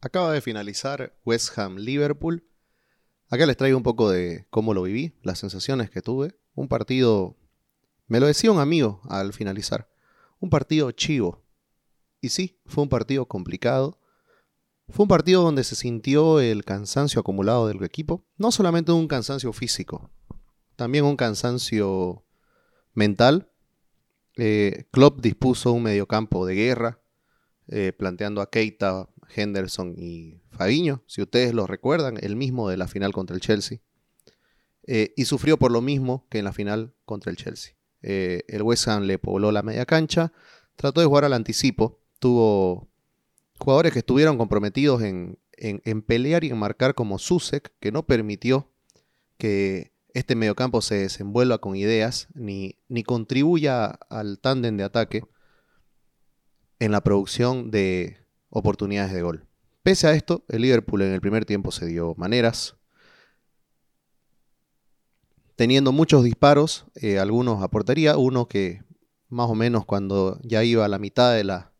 Acaba de finalizar West Ham Liverpool. Acá les traigo un poco de cómo lo viví, las sensaciones que tuve. Un partido, me lo decía un amigo al finalizar, un partido chivo. Y sí, fue un partido complicado. Fue un partido donde se sintió el cansancio acumulado del equipo. No solamente un cansancio físico, también un cansancio mental. Eh, Klopp dispuso un mediocampo de guerra, eh, planteando a Keita, Henderson y Fabiño, si ustedes lo recuerdan, el mismo de la final contra el Chelsea. Eh, y sufrió por lo mismo que en la final contra el Chelsea. Eh, el West Ham le pobló la media cancha, trató de jugar al anticipo, tuvo jugadores que estuvieron comprometidos en, en, pelear y en marcar como Susek, que no permitió que este mediocampo se desenvuelva con ideas ni, ni contribuya al tándem de ataque en la producción de oportunidades de gol. Pese a esto, el Liverpool en el primer tiempo se dio maneras, teniendo muchos disparos, eh, algunos a portería, uno que más o menos cuando ya iba a la mitad de la,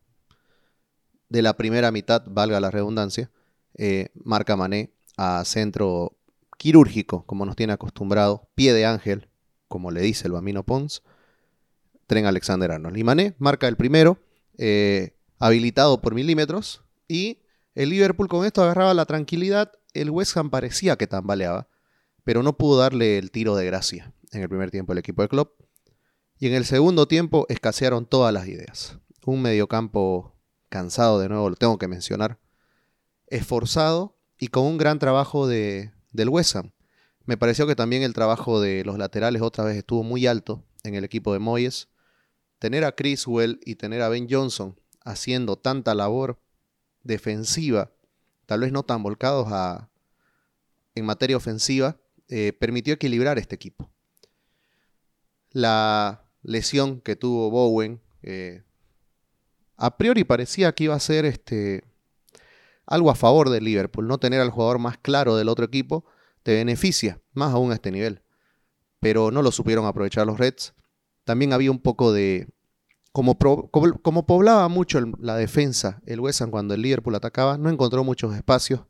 de la primera mitad, valga la redundancia, eh, marca Mané a centro quirúrgico, como nos tiene acostumbrado, pie de ángel, como le dice el Bamino Pons, Tren Alexander Arnold. Y Mané marca el primero, eh, habilitado por milímetros, y el Liverpool con esto agarraba la tranquilidad, el West Ham parecía que tambaleaba, pero no pudo darle el tiro de gracia en el primer tiempo el equipo de Klopp. Y en el segundo tiempo escasearon todas las ideas. Un mediocampo cansado, de nuevo lo tengo que mencionar, esforzado y con un gran trabajo de, del West Ham. Me pareció que también el trabajo de los laterales otra vez estuvo muy alto en el equipo de Moyes. Tener a Criswell y tener a Ben Johnson haciendo tanta labor defensiva, tal vez no tan volcados en materia ofensiva, eh, permitió equilibrar este equipo. La lesión que tuvo Bowen, eh, a priori parecía que iba a ser este, algo a favor del Liverpool. No tener al jugador más claro del otro equipo te beneficia, más aún a este nivel. Pero no lo supieron aprovechar los Reds. También había un poco de, como, poblaba mucho la defensa el West cuando el Liverpool atacaba, no encontró muchos espacios,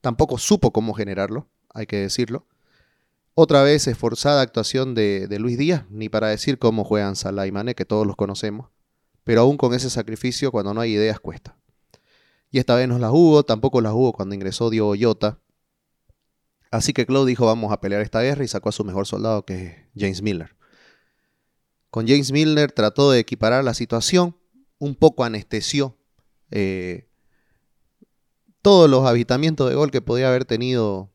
tampoco supo cómo generarlo, hay que decirlo. Otra vez esforzada actuación de, Luis Díaz, ni para decir cómo juegan Salah y que todos los conocemos, pero aún con ese sacrificio cuando no hay ideas cuesta. Y esta vez no las hubo, tampoco las hubo cuando ingresó Diogo Jota. Así que Claude dijo vamos a pelear esta guerra y sacó a su mejor soldado que es James Miller. Con James Milner trató de equiparar la situación, un poco anestesió eh, todos los habitamientos de gol que podía haber tenido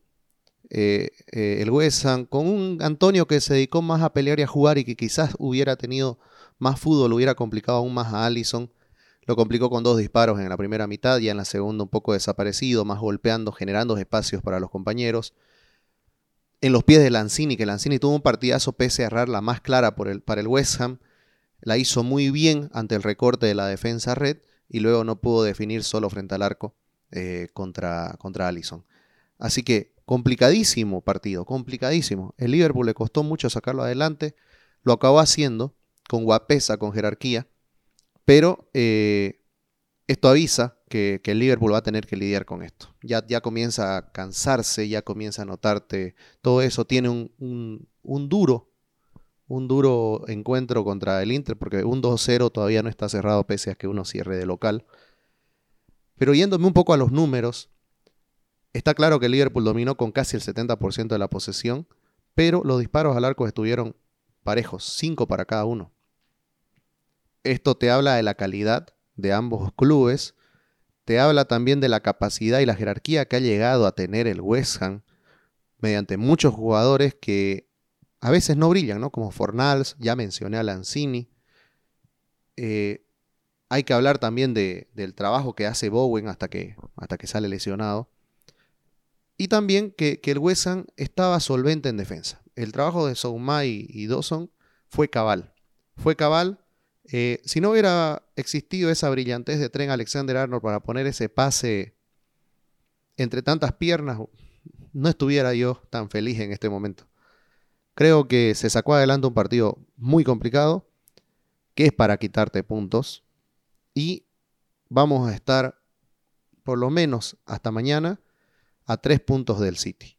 eh, eh, el West con un Antonio que se dedicó más a pelear y a jugar y que quizás hubiera tenido más fútbol, hubiera complicado aún más a Allison. Lo complicó con dos disparos en la primera mitad, y en la segunda un poco desaparecido, más golpeando, generando espacios para los compañeros en los pies de Lanzini, que Lanzini tuvo un partidazo pese a errar la más clara por el, para el West Ham. La hizo muy bien ante el recorte de la defensa red y luego no pudo definir solo frente al arco eh, contra, Allison. Así que complicadísimo partido, complicadísimo. El Liverpool le costó mucho sacarlo adelante, lo acabó haciendo con guapesa, con jerarquía, pero eh, esto avisa que, el Liverpool va a tener que lidiar con esto. Ya, ya comienza a cansarse, ya comienza a notarte todo eso. Tiene un, duro, un duro encuentro contra el Inter, porque un 2-0 todavía no está cerrado pese a que uno cierre de local. Pero yéndome un poco a los números, está claro que el Liverpool dominó con casi el 70% de la posesión, pero los disparos al arco estuvieron parejos, 5 para cada uno. Esto te habla de la calidad de ambos clubes, te habla también de la capacidad y la jerarquía que ha llegado a tener el West Ham mediante muchos jugadores que a veces no brillan, ¿no? Como Fornals, ya mencioné a Lanzini. Eh, hay que hablar también de, del trabajo que hace Bowen hasta que, hasta que sale lesionado. Y también que, el West Ham estaba solvente en defensa. El trabajo de Soumay y Dawson fue cabal. Fue cabal eh, si no hubiera existido esa brillantez de Tren Alexander Arnold para poner ese pase entre tantas piernas, no estuviera yo tan feliz en este momento. Creo que se sacó adelante un partido muy complicado, que es para quitarte puntos, y vamos a estar por lo menos hasta mañana, a tres puntos del City.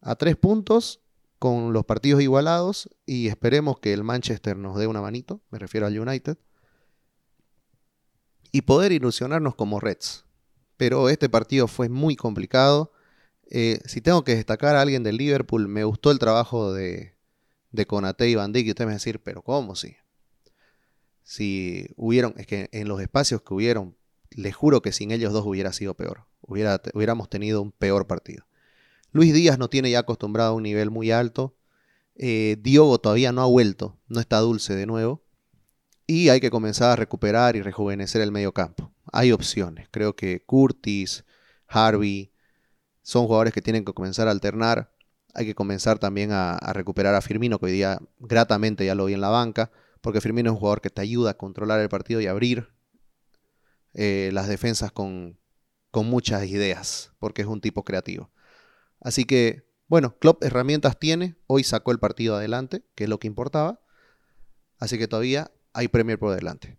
A tres puntos con los partidos igualados y esperemos que el Manchester nos dé una manito, me refiero al United, y poder ilusionarnos como Reds. Pero este partido fue muy complicado. Eh, si tengo que destacar a alguien del Liverpool, me gustó el trabajo de, de Conate y Van Dijk, y me va a decir, pero ¿cómo sí? Si hubieron, es que en los espacios que hubieron, les juro que sin ellos dos hubiera sido peor. Hubiera, hubiéramos tenido un peor partido. Luis Díaz no tiene ya acostumbrado a un nivel muy alto. Eh, Diogo todavía no ha vuelto, no está dulce de nuevo. Y hay que comenzar a recuperar y rejuvenecer el medio campo. Hay opciones. Creo que Curtis, Harvey, son jugadores que tienen que comenzar a alternar. Hay que comenzar también a, recuperar a Firmino, que hoy día gratamente ya lo vi en la banca, porque Firmino es un jugador que te ayuda a controlar el partido y abrir eh, las defensas con, con muchas ideas, porque es un tipo creativo. Así que, bueno, Klopp herramientas tiene, hoy sacó el partido adelante, que es lo que importaba, así que todavía hay Premier por delante.